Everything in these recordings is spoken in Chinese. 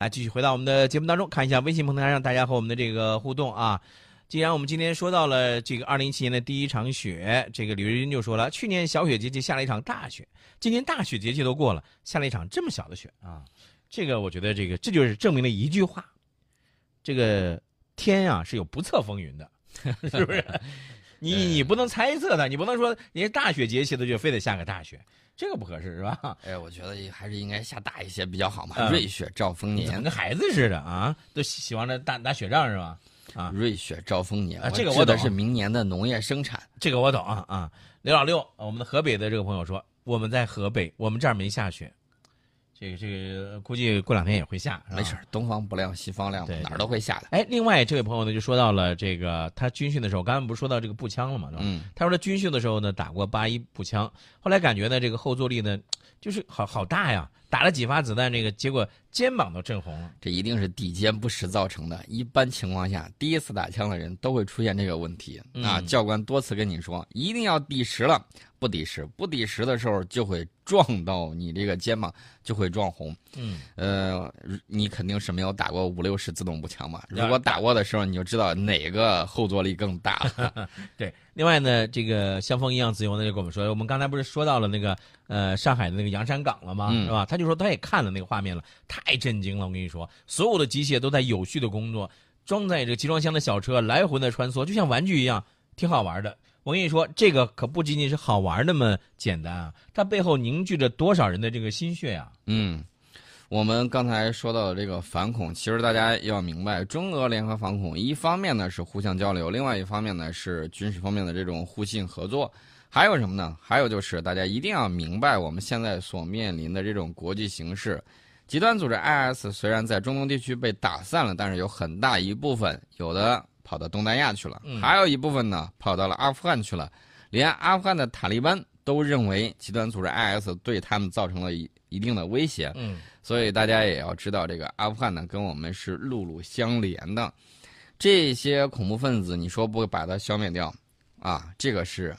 来，继续回到我们的节目当中，看一下微信平台上大家和我们的这个互动啊。既然我们今天说到了这个二零一七年的第一场雪，这个李瑞军就说了，去年小雪节气下了一场大雪，今年大雪节气都过了，下了一场这么小的雪啊。这个我觉得这个这就是证明了一句话，这个天啊是有不测风云的，是不是？你你不能猜测它，你不能说人家大雪节气的就非得下个大雪。这个不合适是吧？哎，我觉得还是应该下大一些比较好嘛。嗯瑞雪兆丰年，跟孩子似的啊，都喜喜欢着打打雪仗是吧？啊，瑞雪兆丰年啊这个我懂是明年的农业生产。这个我懂啊啊。刘老六，我们的河北的这个朋友说，我们在河北，我们这儿没下雪，这个这个估计过两天也会下，没事儿，东方不亮西方亮哪儿都会下的。哎，另外这位朋友呢，就说到了这个他军训的时候，刚刚不是说到这个步枪了嘛，是吧？嗯，他说他军训的时候呢，打过八一步枪，后来感觉呢，这个后坐力呢，就是好好大呀，打了几发子弹，这个结果肩膀都震红了。这一定是底肩不实造成的。一般情况下，第一次打枪的人都会出现这个问题、啊。嗯教官多次跟你说，一定要抵实了，不抵实，不抵实的时候就会撞到你这个肩膀，就会撞红。嗯，呃，你肯定是没有打过五六式自动步枪嘛？如果打过的时候，你就知道哪个后坐力更大了。对。另外呢，这个像风一样自由呢，就跟我们说，我们刚才不是说到了那个呃上海的那个洋山港了吗？嗯是吧？他就说他也看了那个画面了，太震惊了！我跟你说，所有的机械都在有序的工作，装载着集装箱的小车来回的穿梭，就像玩具一样，挺好玩的。我跟你说，这个可不仅仅是好玩那么简单啊，它背后凝聚着多少人的这个心血呀、嗯，我们刚才说到的这个反恐，其实大家要明白，中俄联合反恐，一方面呢是互相交流，另外一方面呢是军事方面的这种互信合作。还有什么呢？还有就是大家一定要明白，我们现在所面临的这种国际形势，极端组织 IS 虽然在中东地区被打散了，但是有很大一部分有的跑到东南亚去了，嗯。还有一部分呢跑到了阿富汗去了，连阿富汗的塔利班都认为极端组织 IS 对他们造成了一一定的威胁。嗯。所以大家也要知道，这个阿富汗呢跟我们是陆路相连的，这些恐怖分子，你说不把它消灭掉，啊，这个是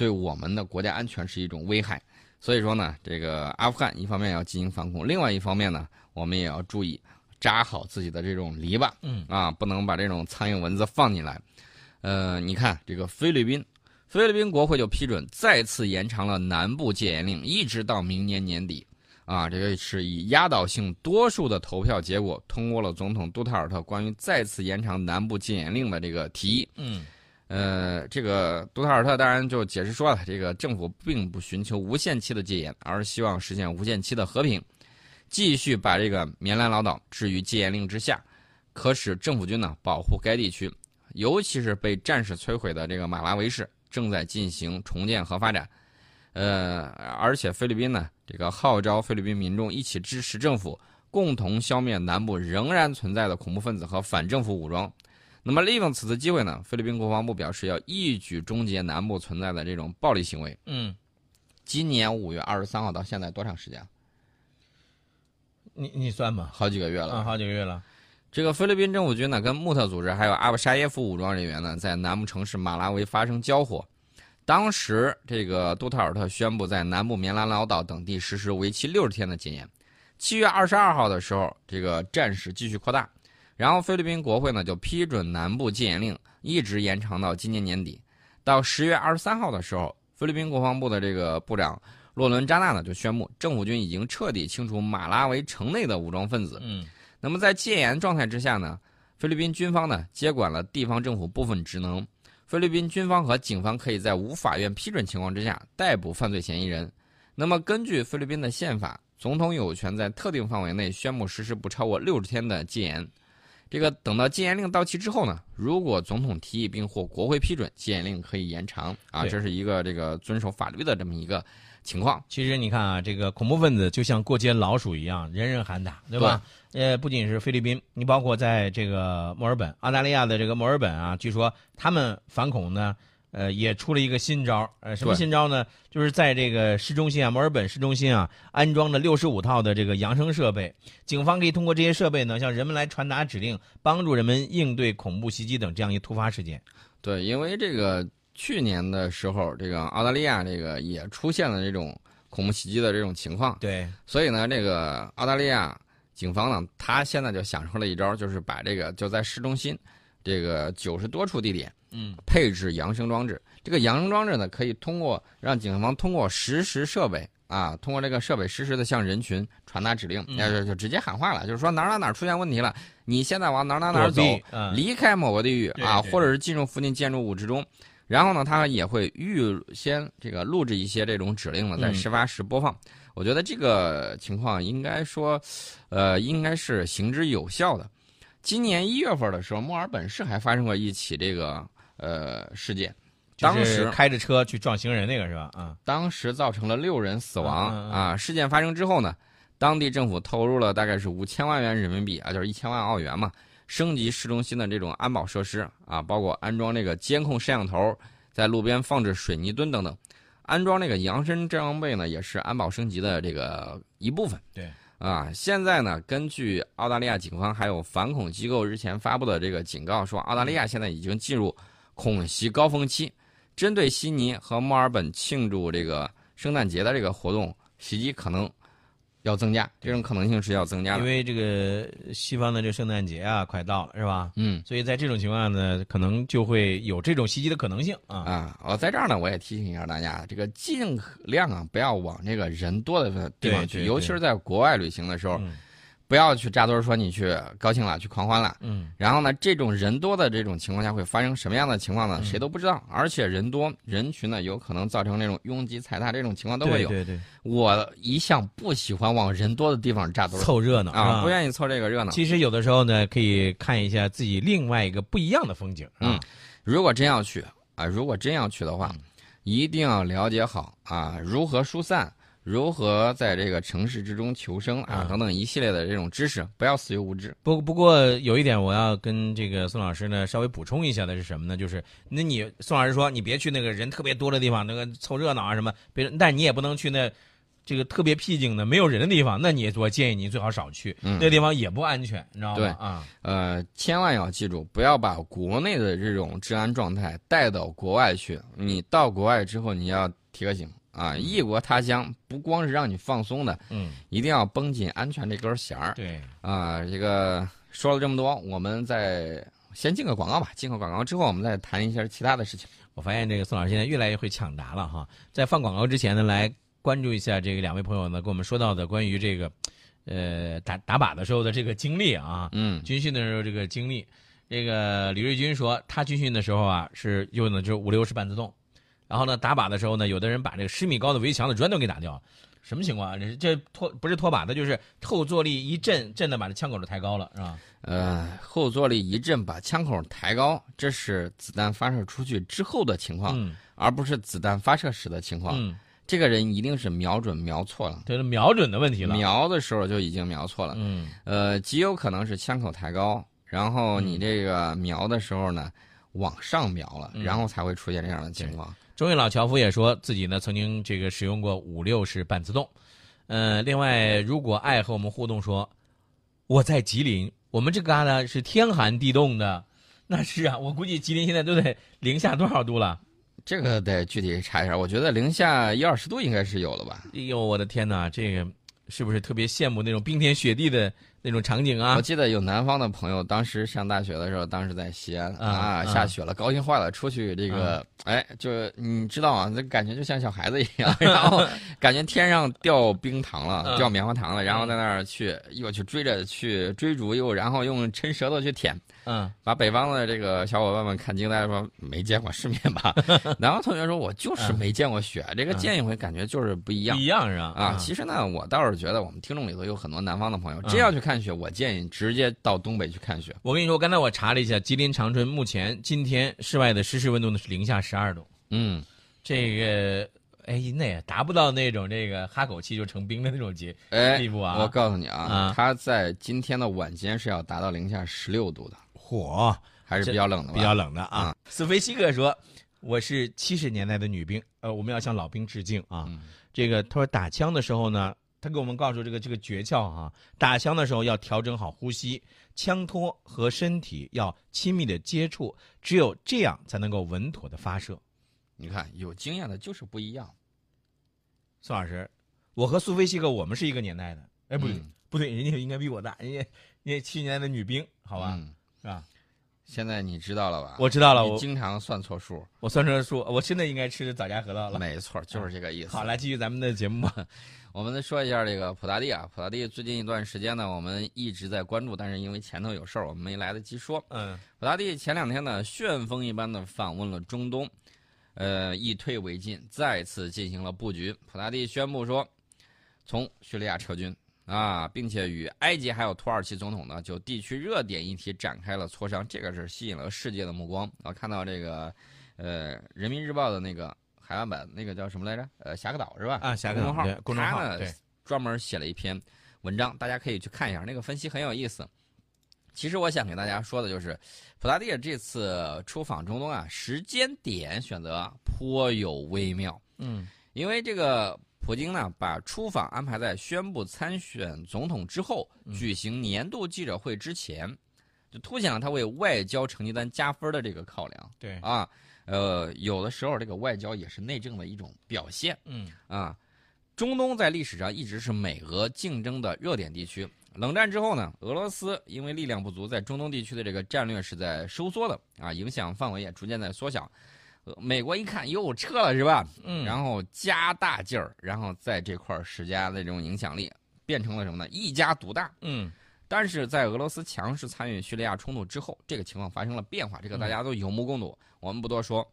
对我们的国家安全是一种危害。所以说呢，这个阿富汗一方面要进行反恐，另外一方面呢，我们也要注意扎好自己的这种篱笆，嗯啊，不能把这种苍蝇蚊子放进来。呃，你看这个菲律宾，菲律宾国会就批准再次延长了南部戒严令，一直到明年年底。啊，这个是以压倒性多数的投票结果通过了总统杜特尔特关于再次延长南部禁烟令的这个提议。嗯呃，这个杜特尔特当然就解释说了，这个政府并不寻求无限期的戒严，而是希望实现无限期的和平，继续把这个棉兰老岛置于戒严令之下，可使政府军呢保护该地区，尤其是被战事摧毁的这个马拉维市正在进行重建和发展。呃，而且菲律宾呢，这个号召菲律宾民众一起支持政府，共同消灭南部仍然存在的恐怖分子和反政府武装。那么利用此次机会呢，菲律宾国防部表示要一举终结南部存在的这种暴力行为。嗯，今年五月二十三号到现在多长时间？你你算吧，好几个月了。啊，好几个月了。这个菲律宾政府军呢，跟穆特组织还有阿布沙耶夫武装人员呢，在南部城市马拉维发生交火。当时，这个杜特尔特宣布在南部棉兰老岛等地实施为期六十天的戒严。七月二十二号的时候，这个战事继续扩大，然后菲律宾国会呢就批准南部戒严令，一直延长到今年年底。到十月二十三号的时候，菲律宾国防部的这个部长洛伦扎纳呢就宣布，政府军已经彻底清除马拉维城内的武装分子。嗯那么在戒严状态之下呢，菲律宾军方呢接管了地方政府部分职能。菲律宾军方和警方可以在无法院批准情况之下逮捕犯罪嫌疑人。那么根据菲律宾的宪法，总统有权在特定范围内宣布实施不超过六十天的戒严。这个等到禁严令到期之后呢，如果总统提议并获国会批准，禁严令可以延长啊，这是一个这个遵守法律的这么一个情况。其实你看啊，这个恐怖分子就像过街老鼠一样，人人喊打，对吧？呃，不仅是菲律宾，你包括在这个墨尔本，澳大利亚的这个墨尔本啊，据说他们反恐呢，呃，也出了一个新招。呃，什么新招呢？就是在这个市中心啊，墨尔本市中心啊，安装了六十五套的这个扬声设备，警方可以通过这些设备呢，向人们来传达指令，帮助人们应对恐怖袭击等这样一突发事件。对，因为这个去年的时候，这个澳大利亚这个也出现了这种恐怖袭击的这种情况，对，所以呢，这个澳大利亚警方呢，他现在就想出了一招，就是把这个就在市中心这个九十多处地点，嗯，配置扬声装置。这个扬声装置呢，可以通过让警方通过实时设备啊，通过这个设备实时的向人群传达指令，嗯那就就直接喊话了，就是说哪儿哪儿哪儿出现问题了，你现在往哪儿哪儿哪儿走，嗯，离开某个地域啊，或者是进入附近建筑物之中。然后呢，他也会预先这个录制一些这种指令呢，在嗯事发时播放。我觉得这个情况应该说，呃，应该是行之有效的。今年一月份的时候，墨尔本市还发生过一起这个呃事件，当时开着车去撞行人那个是吧？啊，当时造成了六人死亡、啊。事件发生之后呢，当地政府投入了大概是五千万元人民币啊，就是一千万澳元嘛，升级市中心的这种安保设施啊，包括安装这个监控摄像头，在路边放置水泥墩等等，安装这个扬声装备呢，也是安保升级的这个一部分。对。啊，现在呢，根据澳大利亚警方还有反恐机构日前发布的这个警告说，澳大利亚现在已经进入恐袭高峰期，针对悉尼和墨尔本庆祝这个圣诞节的这个活动，袭击可能要增加，这种可能性是要增加的。因为这个西方的这圣诞节啊，快到了是吧？嗯所以在这种情况下呢，可能就会有这种袭击的可能性啊。啊，我在这儿呢，我也提醒一下大家，这个尽量啊，不要往这个人多的地方去，尤其是在国外旅行的时候，嗯不要去扎堆儿说你去高兴了，去狂欢了。嗯，然后呢，这种人多的这种情况下会发生什么样的情况呢？嗯谁都不知道，而且人多人群呢，有可能造成那种拥挤踩踏这种情况都会有。对对我一向不喜欢往人多的地方扎堆，儿凑热闹啊，不。愿意凑这个热闹。其实有的时候呢，可以看一下自己另外一个不一样的风景，是吧？如果真要去啊，如果真要去的话，嗯一定要了解好啊，如何疏散，如何在这个城市之中求生啊，嗯等等一系列的这种知识，不要死于无知。不不过有一点我要跟这个宋老师呢稍微补充一下的是什么呢？就是那你宋老师说你别去那个人特别多的地方，那个凑热闹啊什么，别人，但你也不能去那这个特别僻静的没有人的地方，那你我建议你最好少去，嗯那地方也不安全，你知道对吗？啊，呃，千万要记住，不要把国内的这种治安状态带到国外去。你到国外之后，你要提个醒啊，异国他乡不光是让你放松的，嗯，一定要绷紧安全这根弦儿对，啊。这个说了这么多，我们再先进个广告吧。进个广告之后，我们再谈一下其他的事情。我发现这个宋老师现在越来越会抢答了哈。在放广告之前呢，来关注一下这个两位朋友呢跟我们说到的关于这个，呃，打打靶的时候的这个经历啊。嗯军训的时候这个经历，这个李瑞军说他军训的时候啊是用的就是五六式半自动，然后呢打靶的时候呢，有的人把这个十米高的围墙的砖都给打掉了，什么情况啊？这是这拖不是拖把的，就是后坐力一震，震的把这枪口就抬高了，是吧？呃，后坐力一震，把枪口抬高，这是子弹发射出去之后的情况，嗯而不是子弹发射时的情况。嗯，这个人一定是瞄准瞄错了。这是瞄准的问题了。瞄的时候就已经瞄错了，嗯呃，极有可能是枪口抬高，然后你嗯这个瞄的时候呢，往上瞄了，嗯然后才会出现这样的情况。中医老樵夫也说自己呢曾经这个使用过五六式半自动。呃，另外，如果爱和我们互动说，我在吉林，我们这旮瘩是天寒地冻的，那是啊，我估计吉林现在都得零下多少度了？这个得具体查一下，我觉得零下一二十度应该是有了吧。哎呦，我的天哪，这个是不是特别羡慕那种冰天雪地的那种场景啊？我？记得有南方的朋友，当时上大学的时候，当时在西安啊下雪了，高兴坏了，出去这个，哎，就你知道啊，那感觉就像小孩子一样，然后感觉天上掉冰糖了，嗯掉棉花糖了，然后在那儿去又去追着去追逐，又然后用抻舌头去舔，嗯，把北方的这个小伙伴们看惊呆了，说没见过世面吧？南方同学说，我就是没见过雪，这个见一回感觉就是不一样不。一样是吧？啊，其实呢，我倒是觉得我们听众里头有很多南方的朋友，嗯真要去看雪，我建议直接到东北去看雪。我跟你说，刚才我查了一下，吉林长春目前今天室外的实时温度呢是零下十二度。嗯，这个哎，那也达不到那种这个哈口气就成冰的那种结哎地，步啊。我告诉你啊啊，它在今天的晚间是要达到零下十六度的，火还是比较冷的？比较冷的啊啊。斯菲西克说：“我是七十年代的女兵，呃，我们要向老兵致敬啊。嗯这个他说打枪的时候呢，他给我们告诉这个这个诀窍啊，打枪的时候要调整好呼吸，枪托和身体要亲密的接触，只有这样才能够稳妥的发射。你看，有经验的就是不一样。宋老师，我和苏菲西克我们是一个年代的，哎，不对，嗯不对，人家应该比我大，人家人家七年的女兵，好吧，嗯是吧？现在你知道了吧？我知道了，我经常算错数。我算错数，我真的应该吃枣家核桃了。没错，就是这个意思。好，来继续咱们的节目吧。我们再说一下这个普大帝啊，普大帝最近一段时间呢，我们一直在关注，但是因为前头有事儿，我们没来得及说。嗯普大帝前两天呢，旋风一般的访问了中东，呃，以退为进，再次进行了布局。普大帝宣布说，从叙利亚撤军啊，并且与埃及还有土耳其总统呢，就地区热点议题展开了磋商，这个是吸引了世界的目光。我看到这个，呃，《人民日报》的那个海外版，那个叫什么来着？呃，侠客岛是吧？啊，侠客公众号对，公众号他呢对，专门写了一篇文章，大家可以去看一下，那个分析很有意思。其实我想给大家说的就是，普拉蒂尔这次出访中东啊，时间点选择颇有微妙。嗯因为这个普京呢，把出访安排在宣布参选总统之后，嗯举行年度记者会之前，就凸显了他为外交成绩单加分的这个考量对，啊。呃，有的时候这个外交也是内政的一种表现。嗯啊，中东在历史上一直是美俄竞争的热点地区。冷战之后呢，俄罗斯因为力量不足，在中东地区的这个战略是在收缩的啊，影响范围也逐渐在缩小。呃美国一看又撤了是吧？嗯，然后加大劲儿，然后在这块儿施加的这种影响力，变成了什么呢？一家独大。嗯但是在俄罗斯强势参与叙利亚冲突之后，这个情况发生了变化，这个大家都有目共睹，我们不多说。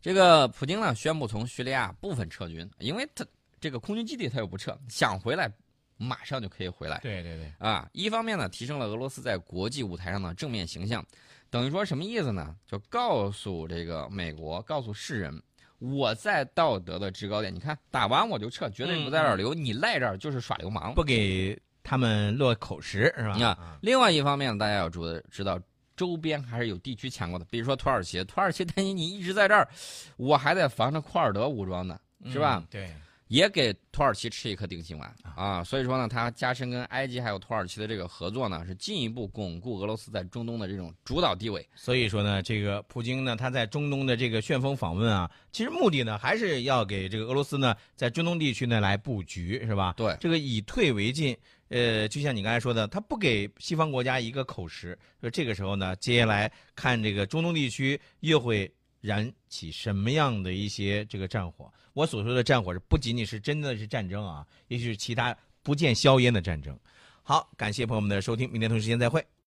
这个普京呢宣布从叙利亚部分撤军，因为他这个空军基地他又不撤，想回来马上就可以回来对对对，啊。一方面呢提升了俄罗斯在国际舞台上的正面形象，等于说什么意思呢？就告诉这个美国，告诉世人，我在道德的制高点，你看打完我就撤，绝对不在这儿留，你赖这儿就是耍流氓。不给他们落口实是吧？啊另外一方面，大家要注知道，周边还是有地区强国的，比如说土耳其，土耳其担心你一直在这儿，我还得防着库尔德武装呢，是吧？嗯对，也给土耳其吃一颗定心丸啊。所以说呢，他加深跟埃及还有土耳其的这个合作呢，是进一步巩固俄罗斯在中东的这种主导地位。所以说呢，这个普京呢，他在中东的这个旋风访问啊，其实目的呢，还是要给这个俄罗斯呢，在中东地区呢来布局，是吧？对这个以退为进，呃，就像你刚才说的，他不给西方国家一个口实，说这个时候呢，接下来看这个中东地区又会燃起什么样的一些这个战火。我所说的战火是不仅仅是真的是战争啊，也许是其他不见硝烟的战争。好，感谢朋友们的收听，明天同一时间再会。